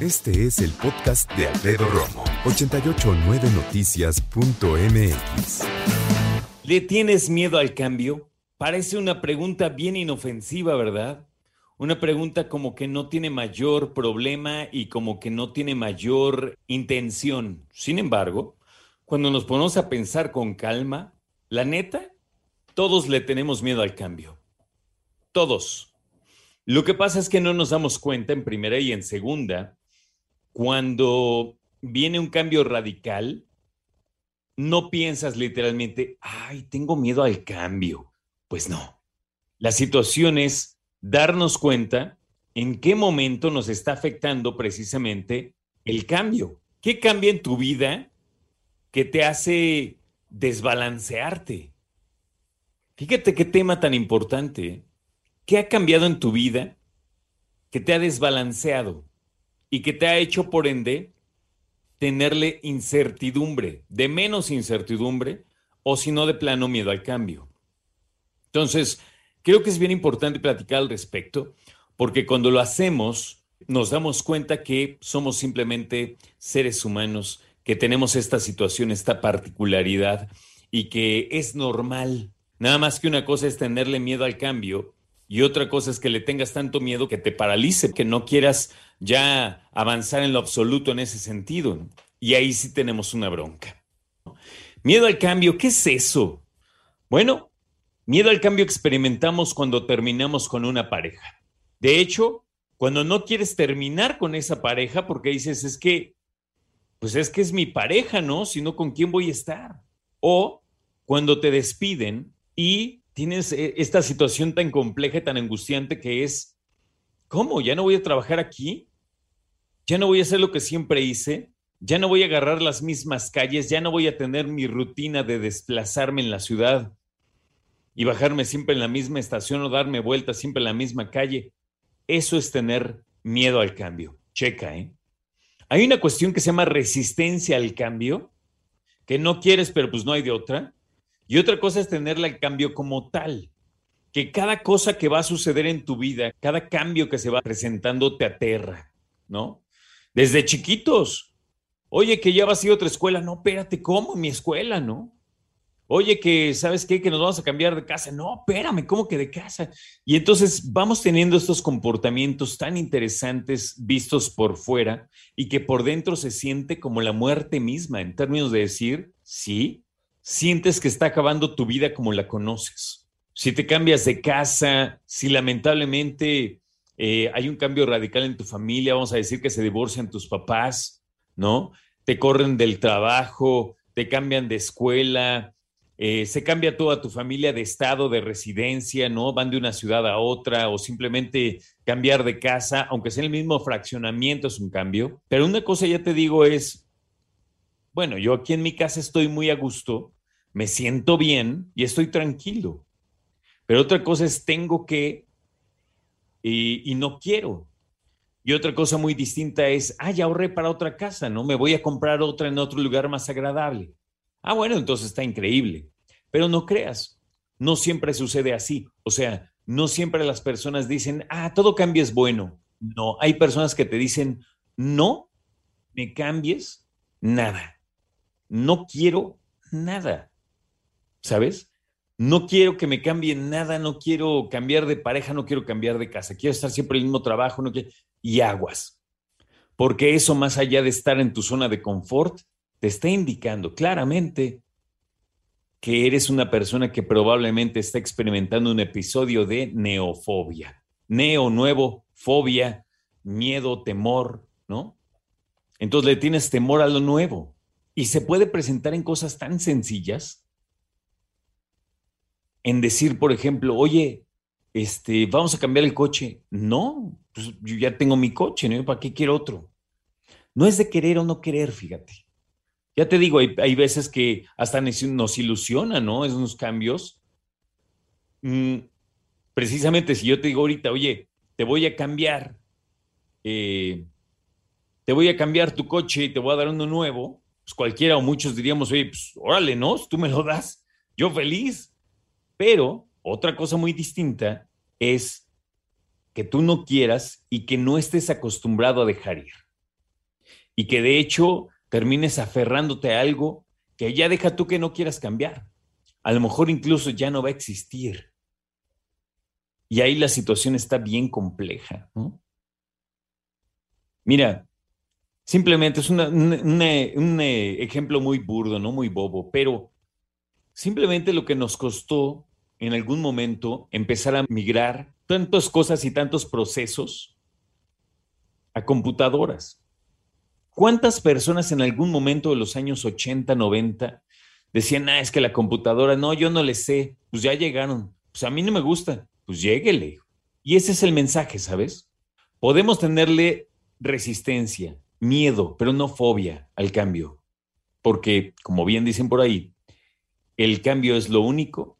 Este es el podcast de Alfredo Romo, 889noticias.mx. ¿Le tienes miedo al cambio? Parece una pregunta bien inofensiva, ¿verdad? Una pregunta como que no tiene mayor problema y como que no tiene mayor intención. Sin embargo, cuando nos ponemos a pensar con calma, la neta, todos le tenemos miedo al cambio. Todos. Lo que pasa es que no nos damos cuenta en primera y en segunda cuando viene un cambio radical, no piensas literalmente, ay, tengo miedo al cambio. Pues no. La situación es darnos cuenta en qué momento nos está afectando precisamente el cambio. ¿Qué cambia en tu vida que te hace desbalancearte? Fíjate qué tema tan importante. ¿Qué ha cambiado en tu vida que te ha desbalanceado? Y que te ha hecho, por ende, tenerle incertidumbre, de menos incertidumbre, o si no, de plano miedo al cambio. Entonces, creo que es bien importante platicar al respecto, porque cuando lo hacemos, nos damos cuenta que somos simplemente seres humanos, que tenemos esta situación, esta particularidad, y que es normal. Nada más que una cosa es tenerle miedo al cambio y otra cosa es que le tengas tanto miedo que te paralice, que no quieras ya avanzar en lo absoluto en ese sentido. Y ahí sí tenemos una bronca. Miedo al cambio, ¿qué es eso? Bueno, miedo al cambio experimentamos cuando terminamos con una pareja. De hecho, cuando no quieres terminar con esa pareja porque dices, es que, pues es que es mi pareja, ¿no? Si no, ¿con quién voy a estar? O cuando te despiden y tienes eh, esta situación tan compleja y tan angustiante que es, ¿cómo? ¿Ya no voy a trabajar aquí? ¿Ya no voy a hacer lo que siempre hice? ¿Ya no voy a agarrar las mismas calles? ¿Ya no voy a tener mi rutina de desplazarme en la ciudad y bajarme siempre en la misma estación o darme vueltas siempre en la misma calle? Eso es tener miedo al cambio. Checa, ¿eh? Hay una cuestión que se llama resistencia al cambio, que no quieres, pero pues no hay de otra y otra cosa es tenerla el cambio como tal, que cada cosa que va a suceder en tu vida, cada cambio que se va presentando te aterra, ¿no? Desde chiquitos. Oye, que ya vas a ir a otra escuela. No, espérate, ¿cómo? Mi escuela, ¿no? Oye, que, ¿sabes qué? Que nos vamos a cambiar de casa. No, espérame, ¿cómo que de casa? Y entonces vamos teniendo estos comportamientos tan interesantes vistos por fuera y que por dentro se siente como la muerte misma, en términos de decir, sí, sientes que está acabando tu vida como la conoces. Si te cambias de casa, si lamentablemente eh, hay un cambio radical en tu familia, vamos a decir que se divorcian tus papás, ¿no? Te corren del trabajo, te cambian de escuela, eh, se cambia toda tu familia de estado, de residencia, ¿no? Van de una ciudad a otra o simplemente cambiar de casa, aunque sea el mismo fraccionamiento, es un cambio. Pero una cosa ya te digo es, bueno, yo aquí en mi casa estoy muy a gusto, me siento bien y estoy tranquilo. Pero otra cosa es tengo que y, no quiero. Y otra cosa muy distinta es, ah, ya ahorré para otra casa, ¿no? Me voy a comprar otra en otro lugar más agradable. Ah, bueno, entonces está increíble. Pero no creas, no siempre sucede así. O sea, no siempre las personas dicen, ah, todo cambio es bueno. No, hay personas que te dicen, no me cambies nada no quiero nada, ¿sabes? No quiero que me cambien nada, no quiero cambiar de pareja, no quiero cambiar de casa, quiero estar siempre en el mismo trabajo, no quiero... y aguas. Porque eso, más allá de estar en tu zona de confort, te está indicando claramente que eres una persona que probablemente está experimentando un episodio de neofobia. Neo, nuevo, fobia, miedo, temor, ¿no? Entonces le tienes temor a lo nuevo. Y se puede presentar en cosas tan sencillas, en decir, por ejemplo, oye, este, vamos a cambiar el coche. No, pues yo ya tengo mi coche, ¿no? ¿Para qué quiero otro? No es de querer o no querer, fíjate. Ya te digo, hay, veces que hasta nos ilusiona, ¿no? Esos cambios. Mm, precisamente si yo te digo ahorita, oye, te voy a cambiar, eh, te voy a cambiar tu coche y te voy a dar uno nuevo, pues cualquiera o muchos diríamos, oye, pues órale, ¿no? Tú me lo das, yo feliz. Pero otra cosa muy distinta es que tú no quieras y que no estés acostumbrado a dejar ir. Y que de hecho termines aferrándote a algo que ya deja tú que no quieras cambiar. A lo mejor incluso ya no va a existir. Y ahí la situación está bien compleja. Mira, simplemente es un ejemplo muy burdo, no muy bobo, pero simplemente lo que nos costó en algún momento empezar a migrar tantas cosas y tantos procesos a computadoras. ¿Cuántas personas en algún momento de los años 80, 90 decían, ah, es que la computadora, no, yo no le sé, pues ya llegaron, pues a mí no me gusta, pues lléguele. Y ese es el mensaje, ¿sabes? Podemos tenerle resistencia, miedo, pero no fobia al cambio, porque, como bien dicen por ahí, el cambio es lo único